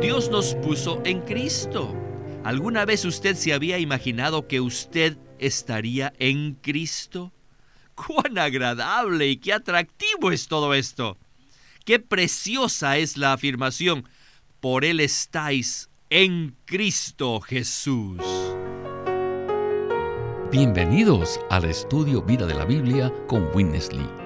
Dios nos puso en Cristo. ¿Alguna vez usted se había imaginado que usted estaría en Cristo? ¡Cuán agradable y qué atractivo es todo esto! ¡Qué preciosa es la afirmación! Por Él estáis en Cristo Jesús. Bienvenidos al estudio Vida de la Biblia con Winnesley.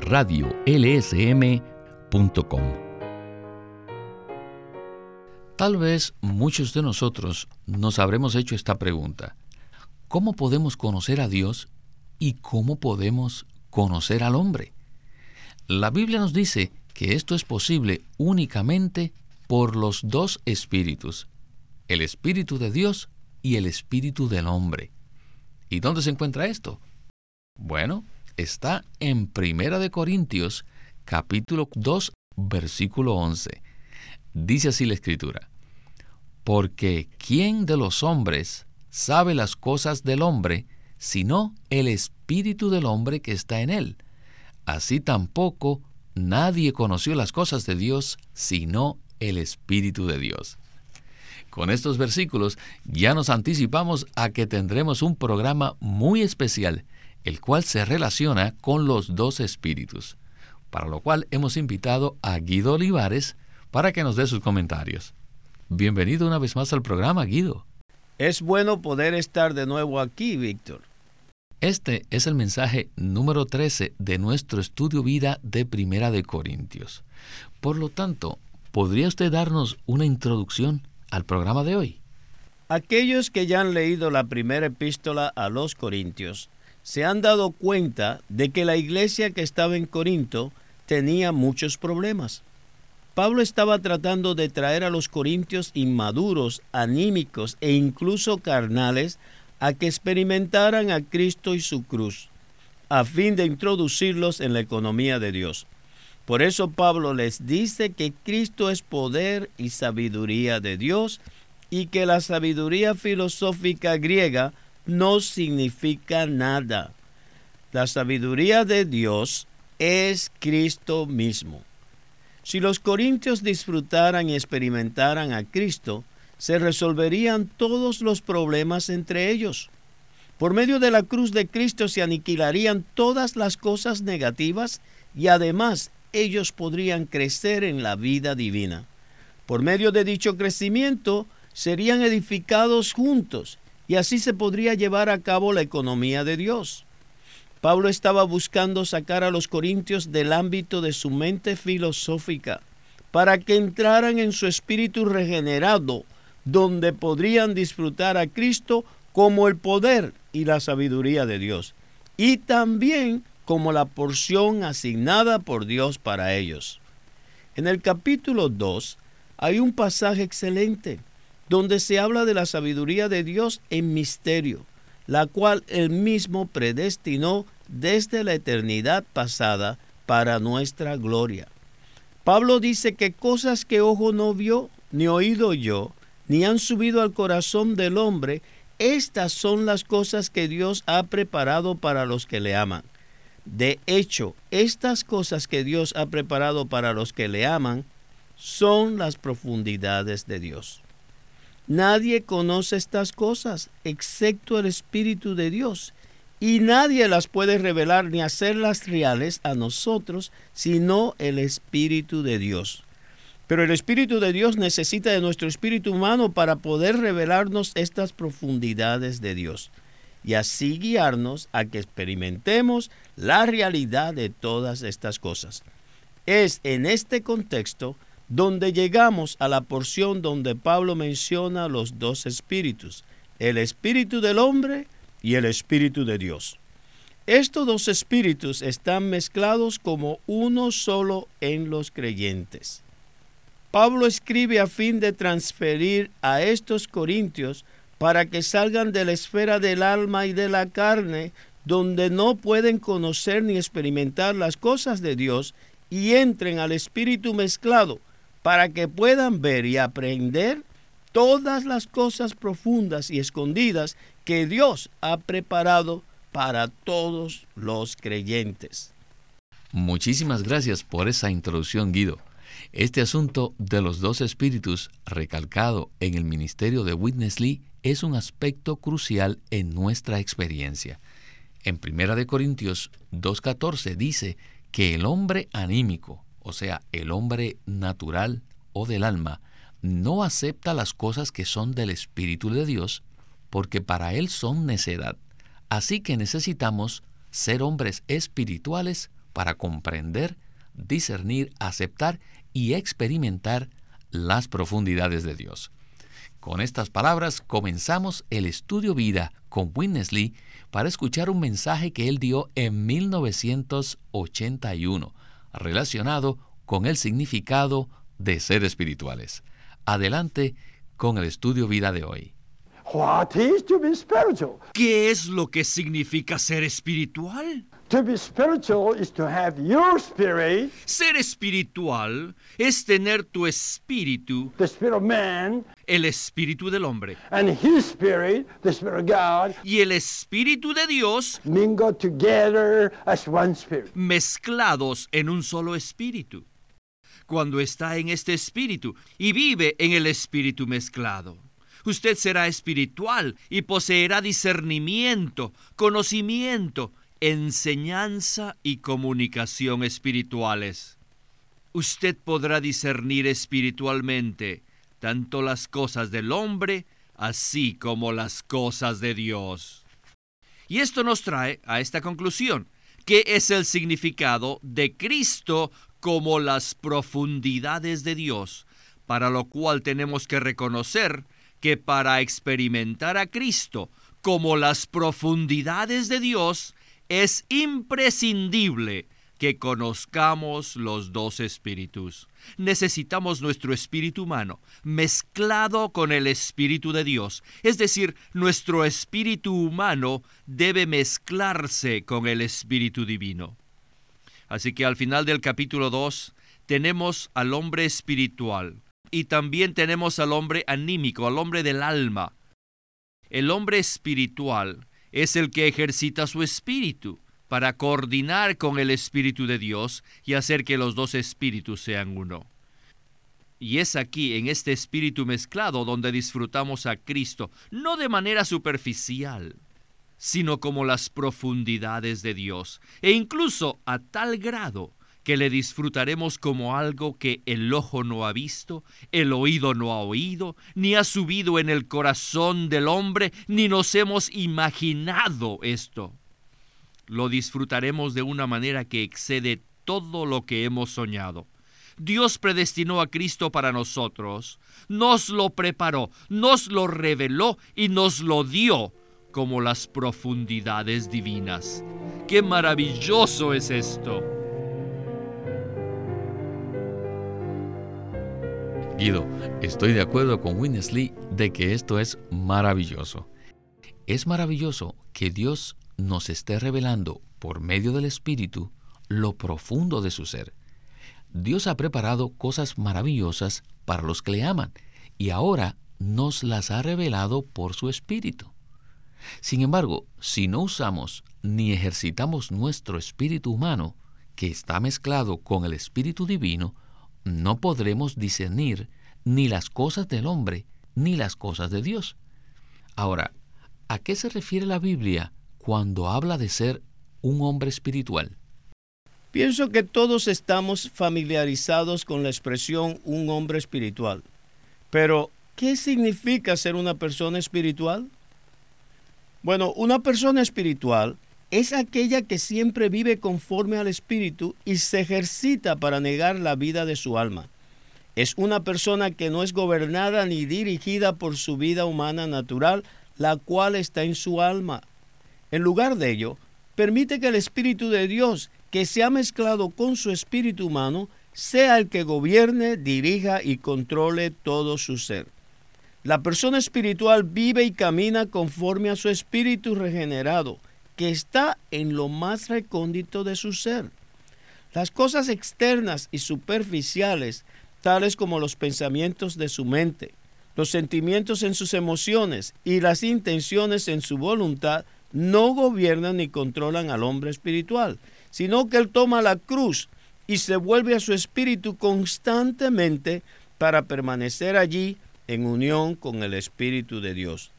radiolsm.com. Tal vez muchos de nosotros nos habremos hecho esta pregunta. ¿Cómo podemos conocer a Dios y cómo podemos conocer al hombre? La Biblia nos dice que esto es posible únicamente por los dos espíritus, el espíritu de Dios y el espíritu del hombre. ¿Y dónde se encuentra esto? Bueno, está en Primera de Corintios, capítulo 2, versículo 11. Dice así la escritura: Porque ¿quién de los hombres sabe las cosas del hombre, sino el espíritu del hombre que está en él? Así tampoco nadie conoció las cosas de Dios, sino el espíritu de Dios. Con estos versículos ya nos anticipamos a que tendremos un programa muy especial, el cual se relaciona con los dos espíritus, para lo cual hemos invitado a Guido Olivares para que nos dé sus comentarios. Bienvenido una vez más al programa, Guido. Es bueno poder estar de nuevo aquí, Víctor. Este es el mensaje número 13 de nuestro estudio vida de Primera de Corintios. Por lo tanto, ¿podría usted darnos una introducción al programa de hoy. Aquellos que ya han leído la primera epístola a los Corintios se han dado cuenta de que la iglesia que estaba en Corinto tenía muchos problemas. Pablo estaba tratando de traer a los corintios inmaduros, anímicos e incluso carnales a que experimentaran a Cristo y su cruz, a fin de introducirlos en la economía de Dios. Por eso Pablo les dice que Cristo es poder y sabiduría de Dios y que la sabiduría filosófica griega no significa nada. La sabiduría de Dios es Cristo mismo. Si los corintios disfrutaran y experimentaran a Cristo, se resolverían todos los problemas entre ellos. Por medio de la cruz de Cristo se aniquilarían todas las cosas negativas y además ellos podrían crecer en la vida divina. Por medio de dicho crecimiento, serían edificados juntos y así se podría llevar a cabo la economía de Dios. Pablo estaba buscando sacar a los corintios del ámbito de su mente filosófica para que entraran en su espíritu regenerado, donde podrían disfrutar a Cristo como el poder y la sabiduría de Dios, y también como la porción asignada por Dios para ellos. En el capítulo 2 hay un pasaje excelente donde se habla de la sabiduría de Dios en misterio, la cual él mismo predestinó desde la eternidad pasada para nuestra gloria. Pablo dice que cosas que ojo no vio, ni oído yo, ni han subido al corazón del hombre, estas son las cosas que Dios ha preparado para los que le aman. De hecho, estas cosas que Dios ha preparado para los que le aman son las profundidades de Dios. Nadie conoce estas cosas excepto el Espíritu de Dios, y nadie las puede revelar ni hacerlas reales a nosotros, sino el Espíritu de Dios. Pero el Espíritu de Dios necesita de nuestro espíritu humano para poder revelarnos estas profundidades de Dios y así guiarnos a que experimentemos la realidad de todas estas cosas. Es en este contexto donde llegamos a la porción donde Pablo menciona los dos espíritus, el espíritu del hombre y el espíritu de Dios. Estos dos espíritus están mezclados como uno solo en los creyentes. Pablo escribe a fin de transferir a estos corintios para que salgan de la esfera del alma y de la carne, donde no pueden conocer ni experimentar las cosas de Dios, y entren al espíritu mezclado, para que puedan ver y aprender todas las cosas profundas y escondidas que Dios ha preparado para todos los creyentes. Muchísimas gracias por esa introducción, Guido. Este asunto de los dos espíritus, recalcado en el ministerio de Witness Lee, es un aspecto crucial en nuestra experiencia. En 1 Corintios 2.14 dice que el hombre anímico, o sea, el hombre natural o del alma, no acepta las cosas que son del Espíritu de Dios, porque para él son necedad. Así que necesitamos ser hombres espirituales para comprender, discernir, aceptar y experimentar las profundidades de Dios. Con estas palabras comenzamos el estudio vida con Witness Lee para escuchar un mensaje que él dio en 1981 relacionado con el significado de ser espirituales. Adelante con el estudio vida de hoy. ¿Qué es lo que significa ser espiritual? Ser espiritual es tener tu espíritu, el espíritu del hombre, y el espíritu de Dios mezclados en un solo espíritu. Cuando está en este espíritu y vive en el espíritu mezclado. Usted será espiritual y poseerá discernimiento, conocimiento, enseñanza y comunicación espirituales. Usted podrá discernir espiritualmente tanto las cosas del hombre así como las cosas de Dios. Y esto nos trae a esta conclusión, que es el significado de Cristo como las profundidades de Dios, para lo cual tenemos que reconocer que para experimentar a Cristo como las profundidades de Dios, es imprescindible que conozcamos los dos espíritus. Necesitamos nuestro espíritu humano mezclado con el espíritu de Dios. Es decir, nuestro espíritu humano debe mezclarse con el espíritu divino. Así que al final del capítulo 2 tenemos al hombre espiritual y también tenemos al hombre anímico, al hombre del alma. El hombre espiritual es el que ejercita su espíritu para coordinar con el Espíritu de Dios y hacer que los dos espíritus sean uno. Y es aquí, en este espíritu mezclado, donde disfrutamos a Cristo, no de manera superficial, sino como las profundidades de Dios, e incluso a tal grado que le disfrutaremos como algo que el ojo no ha visto, el oído no ha oído, ni ha subido en el corazón del hombre, ni nos hemos imaginado esto. Lo disfrutaremos de una manera que excede todo lo que hemos soñado. Dios predestinó a Cristo para nosotros, nos lo preparó, nos lo reveló y nos lo dio como las profundidades divinas. ¡Qué maravilloso es esto! Estoy de acuerdo con Winnesley de que esto es maravilloso. Es maravilloso que Dios nos esté revelando por medio del Espíritu lo profundo de su ser. Dios ha preparado cosas maravillosas para los que le aman y ahora nos las ha revelado por su Espíritu. Sin embargo, si no usamos ni ejercitamos nuestro espíritu humano, que está mezclado con el Espíritu Divino, no podremos discernir ni las cosas del hombre ni las cosas de Dios. Ahora, ¿a qué se refiere la Biblia cuando habla de ser un hombre espiritual? Pienso que todos estamos familiarizados con la expresión un hombre espiritual. Pero, ¿qué significa ser una persona espiritual? Bueno, una persona espiritual es aquella que siempre vive conforme al Espíritu y se ejercita para negar la vida de su alma. Es una persona que no es gobernada ni dirigida por su vida humana natural, la cual está en su alma. En lugar de ello, permite que el Espíritu de Dios, que se ha mezclado con su espíritu humano, sea el que gobierne, dirija y controle todo su ser. La persona espiritual vive y camina conforme a su espíritu regenerado, que está en lo más recóndito de su ser. Las cosas externas y superficiales, tales como los pensamientos de su mente, los sentimientos en sus emociones y las intenciones en su voluntad, no gobiernan ni controlan al hombre espiritual, sino que él toma la cruz y se vuelve a su espíritu constantemente para permanecer allí en unión con el Espíritu de Dios.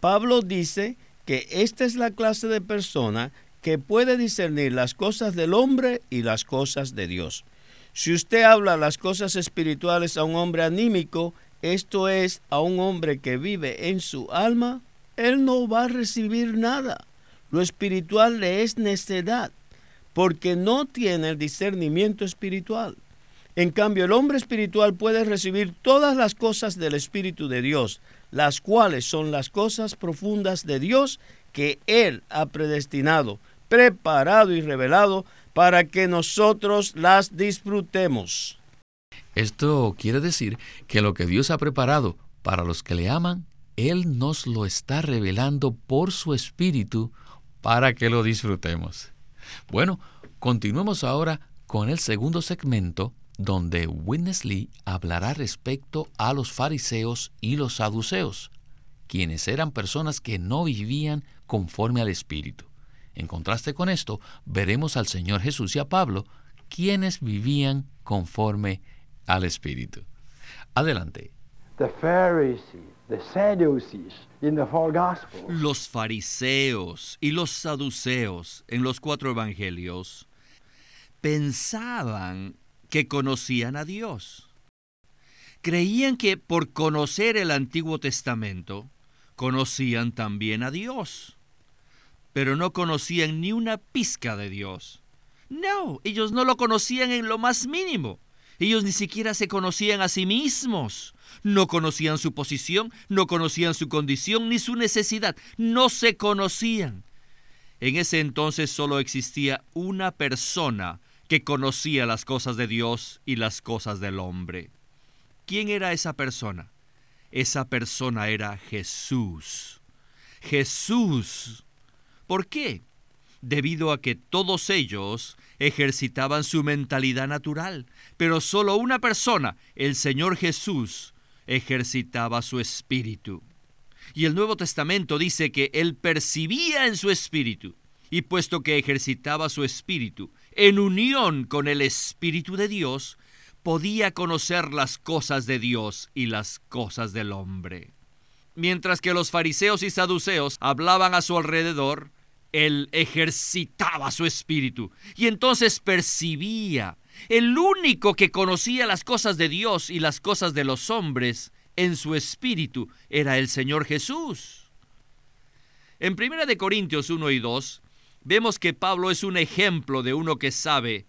Pablo dice que esta es la clase de persona que puede discernir las cosas del hombre y las cosas de Dios. Si usted habla las cosas espirituales a un hombre anímico, esto es, a un hombre que vive en su alma, él no va a recibir nada. Lo espiritual le es necedad, porque no tiene el discernimiento espiritual. En cambio, el hombre espiritual puede recibir todas las cosas del Espíritu de Dios, las cuales son las cosas profundas de Dios que Él ha predestinado preparado y revelado para que nosotros las disfrutemos. Esto quiere decir que lo que Dios ha preparado para los que le aman, Él nos lo está revelando por su Espíritu para que lo disfrutemos. Bueno, continuemos ahora con el segundo segmento donde Witness Lee hablará respecto a los fariseos y los saduceos, quienes eran personas que no vivían conforme al Espíritu. En contraste con esto, veremos al Señor Jesús y a Pablo, quienes vivían conforme al Espíritu. Adelante. Los fariseos y los saduceos en los cuatro evangelios pensaban que conocían a Dios. Creían que por conocer el Antiguo Testamento, conocían también a Dios pero no conocían ni una pizca de Dios. No, ellos no lo conocían en lo más mínimo. Ellos ni siquiera se conocían a sí mismos. No conocían su posición, no conocían su condición ni su necesidad. No se conocían. En ese entonces solo existía una persona que conocía las cosas de Dios y las cosas del hombre. ¿Quién era esa persona? Esa persona era Jesús. Jesús ¿Por qué? Debido a que todos ellos ejercitaban su mentalidad natural, pero solo una persona, el Señor Jesús, ejercitaba su espíritu. Y el Nuevo Testamento dice que él percibía en su espíritu, y puesto que ejercitaba su espíritu en unión con el Espíritu de Dios, podía conocer las cosas de Dios y las cosas del hombre. Mientras que los fariseos y saduceos hablaban a su alrededor, él ejercitaba su espíritu y entonces percibía. El único que conocía las cosas de Dios y las cosas de los hombres en su espíritu era el Señor Jesús. En 1 de Corintios 1 y 2 vemos que Pablo es un ejemplo de uno que sabe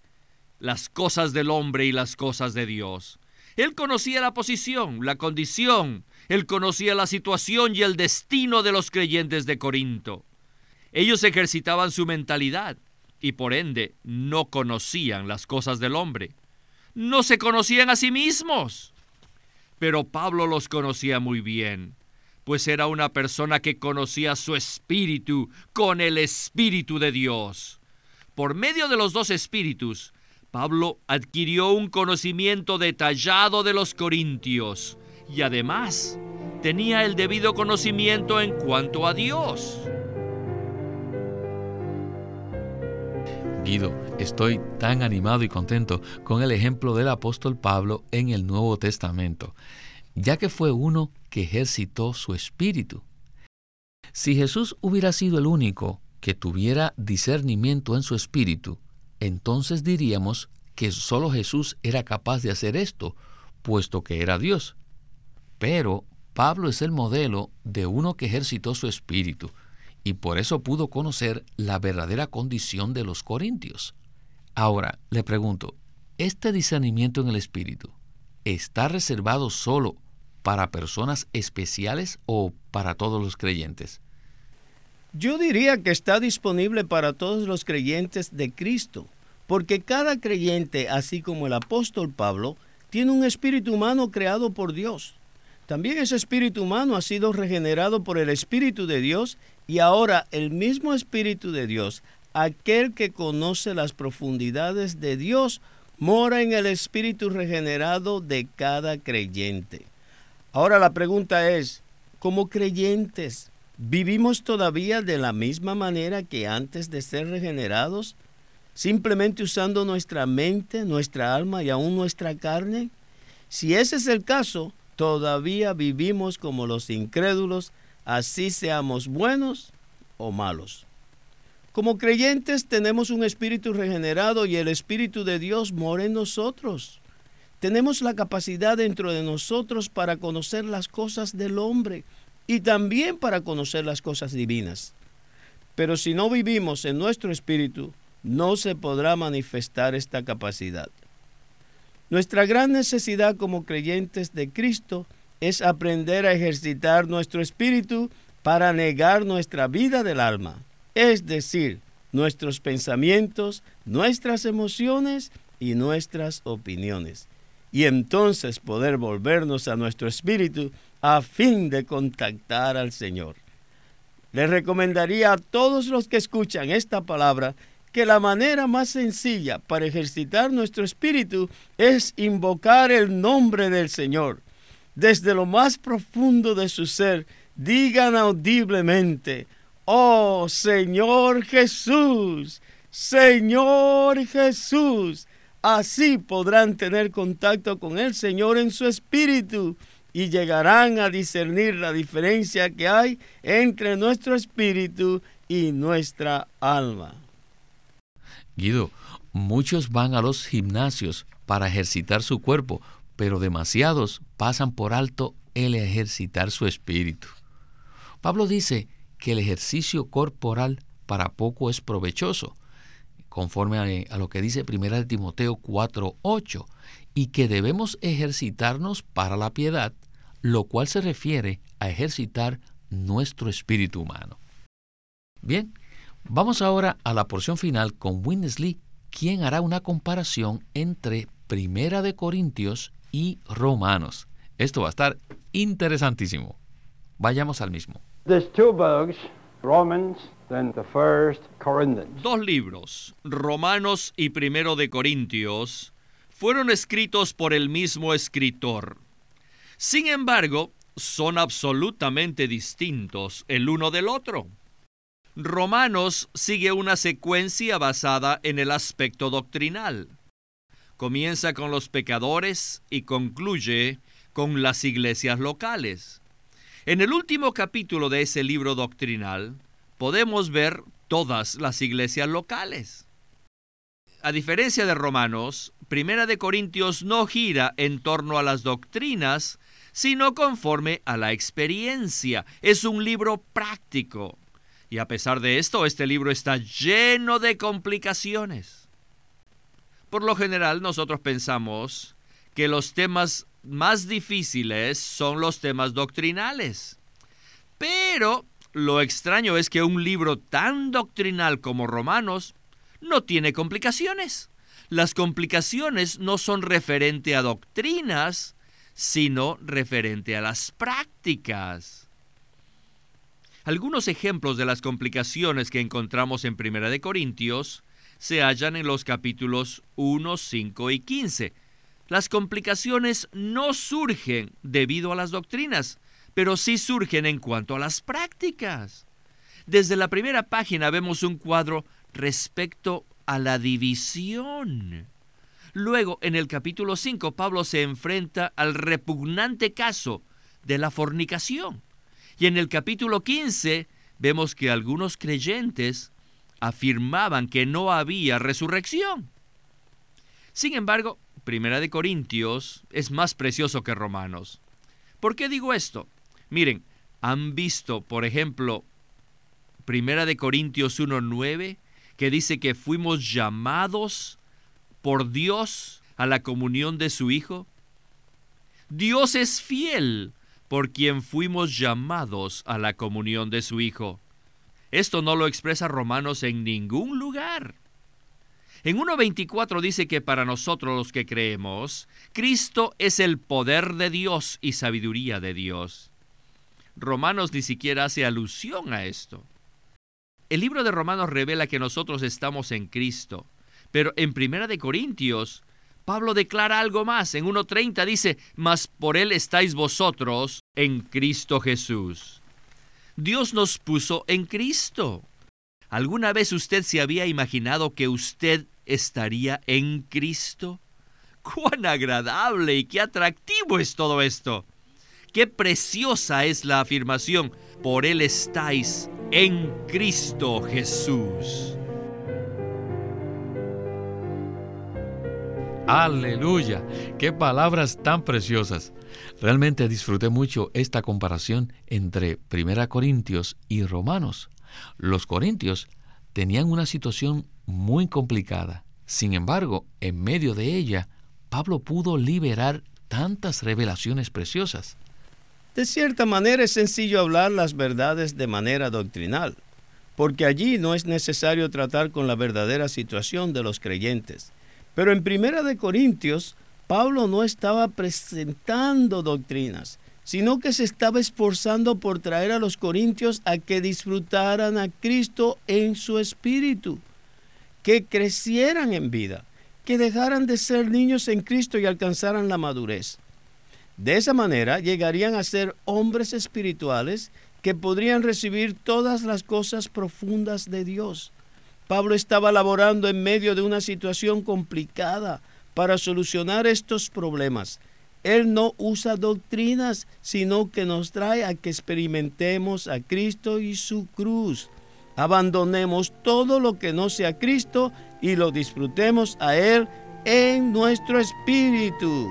las cosas del hombre y las cosas de Dios. Él conocía la posición, la condición, él conocía la situación y el destino de los creyentes de Corinto. Ellos ejercitaban su mentalidad y por ende no conocían las cosas del hombre. No se conocían a sí mismos. Pero Pablo los conocía muy bien, pues era una persona que conocía su espíritu con el espíritu de Dios. Por medio de los dos espíritus, Pablo adquirió un conocimiento detallado de los corintios y además tenía el debido conocimiento en cuanto a Dios. estoy tan animado y contento con el ejemplo del apóstol Pablo en el Nuevo Testamento, ya que fue uno que ejercitó su espíritu. Si Jesús hubiera sido el único que tuviera discernimiento en su espíritu, entonces diríamos que solo Jesús era capaz de hacer esto, puesto que era Dios. Pero Pablo es el modelo de uno que ejercitó su espíritu, y por eso pudo conocer la verdadera condición de los corintios. Ahora, le pregunto, ¿este discernimiento en el Espíritu está reservado solo para personas especiales o para todos los creyentes? Yo diría que está disponible para todos los creyentes de Cristo, porque cada creyente, así como el apóstol Pablo, tiene un espíritu humano creado por Dios. También ese espíritu humano ha sido regenerado por el Espíritu de Dios y ahora el mismo Espíritu de Dios, aquel que conoce las profundidades de Dios, mora en el espíritu regenerado de cada creyente. Ahora la pregunta es, como creyentes, ¿vivimos todavía de la misma manera que antes de ser regenerados? ¿Simplemente usando nuestra mente, nuestra alma y aún nuestra carne? Si ese es el caso, todavía vivimos como los incrédulos, así seamos buenos o malos. Como creyentes tenemos un espíritu regenerado y el Espíritu de Dios mora en nosotros. Tenemos la capacidad dentro de nosotros para conocer las cosas del hombre y también para conocer las cosas divinas. Pero si no vivimos en nuestro espíritu, no se podrá manifestar esta capacidad. Nuestra gran necesidad como creyentes de Cristo es aprender a ejercitar nuestro espíritu para negar nuestra vida del alma es decir, nuestros pensamientos, nuestras emociones y nuestras opiniones. Y entonces poder volvernos a nuestro espíritu a fin de contactar al Señor. Les recomendaría a todos los que escuchan esta palabra que la manera más sencilla para ejercitar nuestro espíritu es invocar el nombre del Señor. Desde lo más profundo de su ser, digan audiblemente, Oh Señor Jesús, Señor Jesús. Así podrán tener contacto con el Señor en su espíritu y llegarán a discernir la diferencia que hay entre nuestro espíritu y nuestra alma. Guido, muchos van a los gimnasios para ejercitar su cuerpo, pero demasiados pasan por alto el ejercitar su espíritu. Pablo dice que el ejercicio corporal para poco es provechoso, conforme a, lo que dice 1 Timoteo 4:8, y que debemos ejercitarnos para la piedad, lo cual se refiere a ejercitar nuestro espíritu humano. Bien, vamos ahora a la porción final con Winnesley, quien hará una comparación entre Primera de Corintios y Romanos. Esto va a estar interesantísimo. Vayamos al mismo. Dos libros, Romanos y Primero de Corintios, fueron escritos por el mismo escritor. Sin embargo, son absolutamente distintos el uno del otro. Romanos sigue una secuencia basada en el aspecto doctrinal. Comienza con los pecadores y concluye con las iglesias locales. En el último capítulo de ese libro doctrinal podemos ver todas las iglesias locales. A diferencia de Romanos, Primera de Corintios no gira en torno a las doctrinas, sino conforme a la experiencia. Es un libro práctico. Y a pesar de esto, este libro está lleno de complicaciones. Por lo general, nosotros pensamos que los temas más difíciles son los temas doctrinales. Pero lo extraño es que un libro tan doctrinal como Romanos no tiene complicaciones. Las complicaciones no son referente a doctrinas, sino referente a las prácticas. Algunos ejemplos de las complicaciones que encontramos en Primera de Corintios se hallan en los capítulos 1, 5 y 15 las complicaciones no surgen debido a las doctrinas, pero sí surgen en cuanto a las prácticas. Desde la primera página vemos un cuadro respecto a la división. Luego, en el capítulo 5, Pablo se enfrenta al repugnante caso de la fornicación. Y en el capítulo 15 vemos que algunos creyentes afirmaban que no había resurrección. Sin embargo, Primera de Corintios es más precioso que Romanos. ¿Por qué digo esto? Miren, ¿han visto, por ejemplo, Primera de Corintios 1.9, que dice que fuimos llamados por Dios a la comunión de su Hijo? Dios es fiel por quien fuimos llamados a la comunión de su Hijo. Esto no lo expresa Romanos en ningún lugar. En 1.24 dice que para nosotros los que creemos, Cristo es el poder de Dios y sabiduría de Dios. Romanos ni siquiera hace alusión a esto. El libro de Romanos revela que nosotros estamos en Cristo, pero en Primera de Corintios Pablo declara algo más. En 1.30 dice, mas por él estáis vosotros en Cristo Jesús. Dios nos puso en Cristo. ¿Alguna vez usted se había imaginado que usted estaría en Cristo? ¡Cuán agradable y qué atractivo es todo esto! ¡Qué preciosa es la afirmación! Por Él estáis en Cristo Jesús. Aleluya, qué palabras tan preciosas. Realmente disfruté mucho esta comparación entre Primera Corintios y Romanos. Los corintios tenían una situación muy complicada. Sin embargo, en medio de ella, Pablo pudo liberar tantas revelaciones preciosas. De cierta manera es sencillo hablar las verdades de manera doctrinal, porque allí no es necesario tratar con la verdadera situación de los creyentes. Pero en Primera de Corintios, Pablo no estaba presentando doctrinas, sino que se estaba esforzando por traer a los corintios a que disfrutaran a Cristo en su espíritu, que crecieran en vida, que dejaran de ser niños en Cristo y alcanzaran la madurez. De esa manera llegarían a ser hombres espirituales que podrían recibir todas las cosas profundas de Dios Pablo estaba laborando en medio de una situación complicada para solucionar estos problemas. Él no usa doctrinas, sino que nos trae a que experimentemos a Cristo y su cruz. Abandonemos todo lo que no sea Cristo y lo disfrutemos a Él en nuestro espíritu.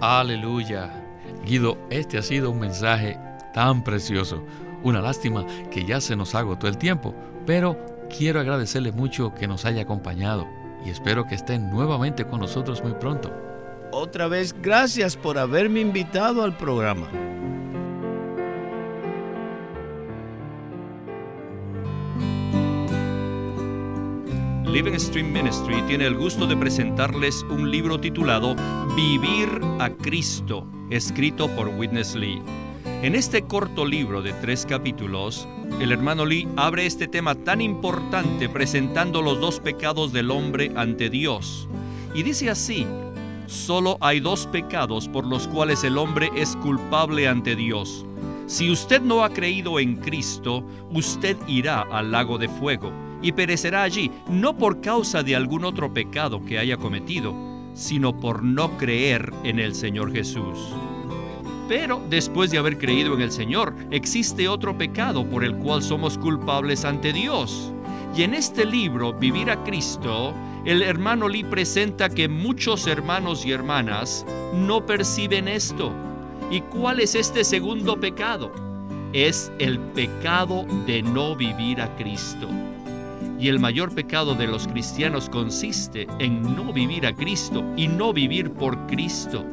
Aleluya. Guido, este ha sido un mensaje tan precioso. Una lástima que ya se nos agotó el tiempo, pero Quiero agradecerle mucho que nos haya acompañado y espero que estén nuevamente con nosotros muy pronto. Otra vez, gracias por haberme invitado al programa. Living Stream Ministry tiene el gusto de presentarles un libro titulado Vivir a Cristo, escrito por Witness Lee. En este corto libro de tres capítulos, el hermano Lee abre este tema tan importante presentando los dos pecados del hombre ante Dios. Y dice así, solo hay dos pecados por los cuales el hombre es culpable ante Dios. Si usted no ha creído en Cristo, usted irá al lago de fuego y perecerá allí, no por causa de algún otro pecado que haya cometido, sino por no creer en el Señor Jesús. Pero después de haber creído en el Señor, existe otro pecado por el cual somos culpables ante Dios. Y en este libro, Vivir a Cristo, el hermano Lee presenta que muchos hermanos y hermanas no perciben esto. ¿Y cuál es este segundo pecado? Es el pecado de no vivir a Cristo. Y el mayor pecado de los cristianos consiste en no vivir a Cristo y no vivir por Cristo.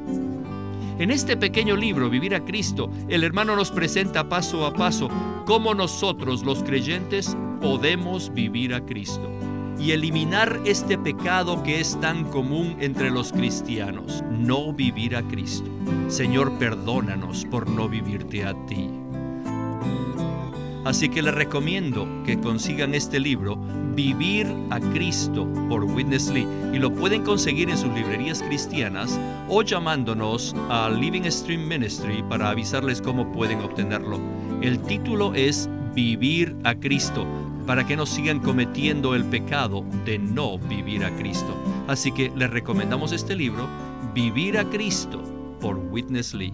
En este pequeño libro, Vivir a Cristo, el hermano nos presenta paso a paso cómo nosotros los creyentes podemos vivir a Cristo y eliminar este pecado que es tan común entre los cristianos, no vivir a Cristo. Señor, perdónanos por no vivirte a ti. Así que les recomiendo que consigan este libro, Vivir a Cristo, por Witness Lee, y lo pueden conseguir en sus librerías cristianas o llamándonos a Living Stream Ministry para avisarles cómo pueden obtenerlo. El título es Vivir a Cristo, para que no sigan cometiendo el pecado de no vivir a Cristo. Así que les recomendamos este libro, Vivir a Cristo, por Witness Lee.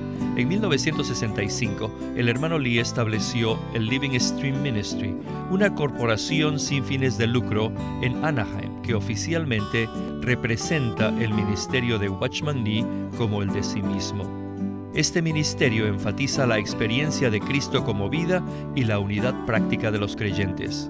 En 1965, el hermano Lee estableció el Living Stream Ministry, una corporación sin fines de lucro en Anaheim que oficialmente representa el ministerio de Watchman Nee como el de sí mismo. Este ministerio enfatiza la experiencia de Cristo como vida y la unidad práctica de los creyentes.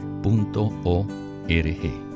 www.ecc.org.